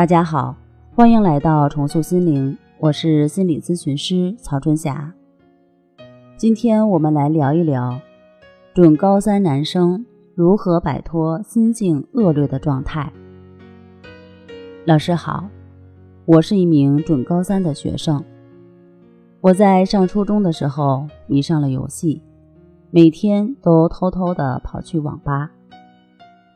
大家好，欢迎来到重塑心灵，我是心理咨询师曹春霞。今天我们来聊一聊准高三男生如何摆脱心境恶劣的状态。老师好，我是一名准高三的学生。我在上初中的时候迷上了游戏，每天都偷偷的跑去网吧。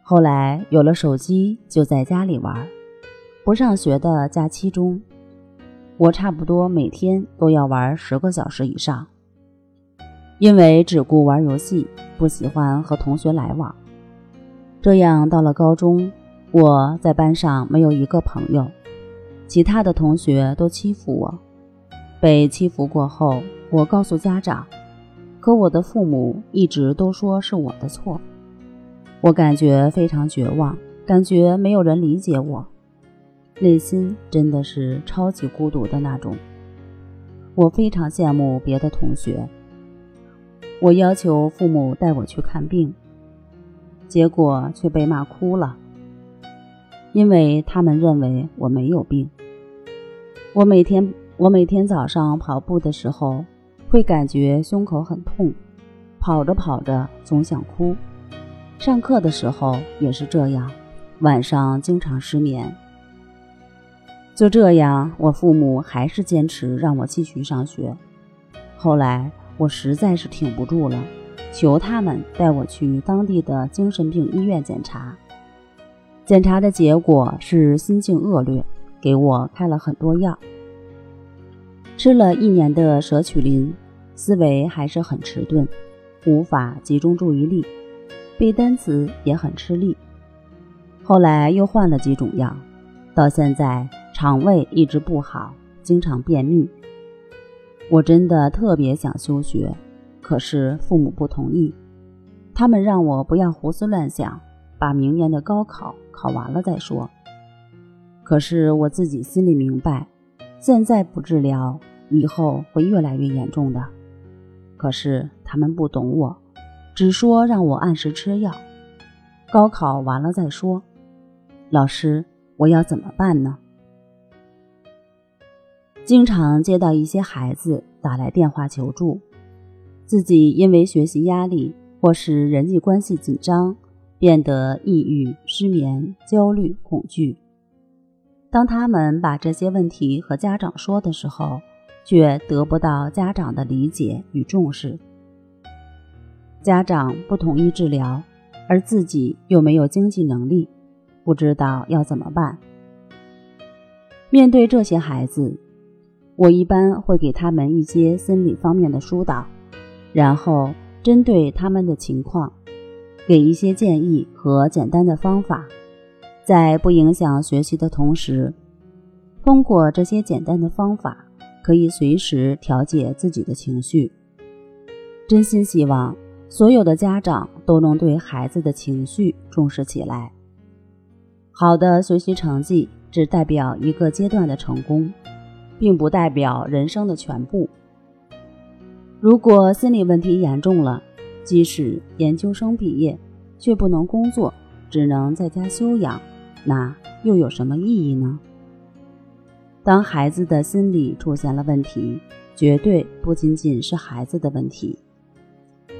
后来有了手机，就在家里玩。不上学的假期中，我差不多每天都要玩十个小时以上。因为只顾玩游戏，不喜欢和同学来往。这样到了高中，我在班上没有一个朋友，其他的同学都欺负我。被欺负过后，我告诉家长，可我的父母一直都说是我的错。我感觉非常绝望，感觉没有人理解我。内心真的是超级孤独的那种。我非常羡慕别的同学。我要求父母带我去看病，结果却被骂哭了，因为他们认为我没有病。我每天我每天早上跑步的时候，会感觉胸口很痛，跑着跑着总想哭。上课的时候也是这样，晚上经常失眠。就这样，我父母还是坚持让我继续上学。后来我实在是挺不住了，求他们带我去当地的精神病医院检查。检查的结果是心境恶劣，给我开了很多药。吃了一年的舍曲林，思维还是很迟钝，无法集中注意力，背单词也很吃力。后来又换了几种药，到现在。肠胃一直不好，经常便秘。我真的特别想休学，可是父母不同意，他们让我不要胡思乱想，把明年的高考考完了再说。可是我自己心里明白，现在不治疗，以后会越来越严重的。可是他们不懂我，只说让我按时吃药，高考完了再说。老师，我要怎么办呢？经常接到一些孩子打来电话求助，自己因为学习压力或是人际关系紧张，变得抑郁、失眠、焦虑、恐惧。当他们把这些问题和家长说的时候，却得不到家长的理解与重视。家长不同意治疗，而自己又没有经济能力，不知道要怎么办。面对这些孩子。我一般会给他们一些心理方面的疏导，然后针对他们的情况，给一些建议和简单的方法，在不影响学习的同时，通过这些简单的方法，可以随时调节自己的情绪。真心希望所有的家长都能对孩子的情绪重视起来。好的学习成绩只代表一个阶段的成功。并不代表人生的全部。如果心理问题严重了，即使研究生毕业，却不能工作，只能在家休养，那又有什么意义呢？当孩子的心理出现了问题，绝对不仅仅是孩子的问题，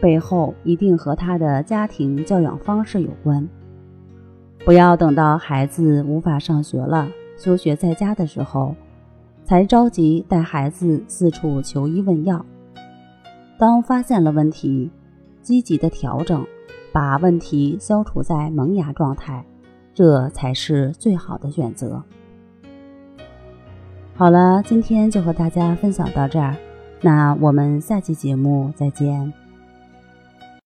背后一定和他的家庭教养方式有关。不要等到孩子无法上学了，休学在家的时候。才着急带孩子四处求医问药。当发现了问题，积极的调整，把问题消除在萌芽状态，这才是最好的选择。好了，今天就和大家分享到这儿，那我们下期节目再见。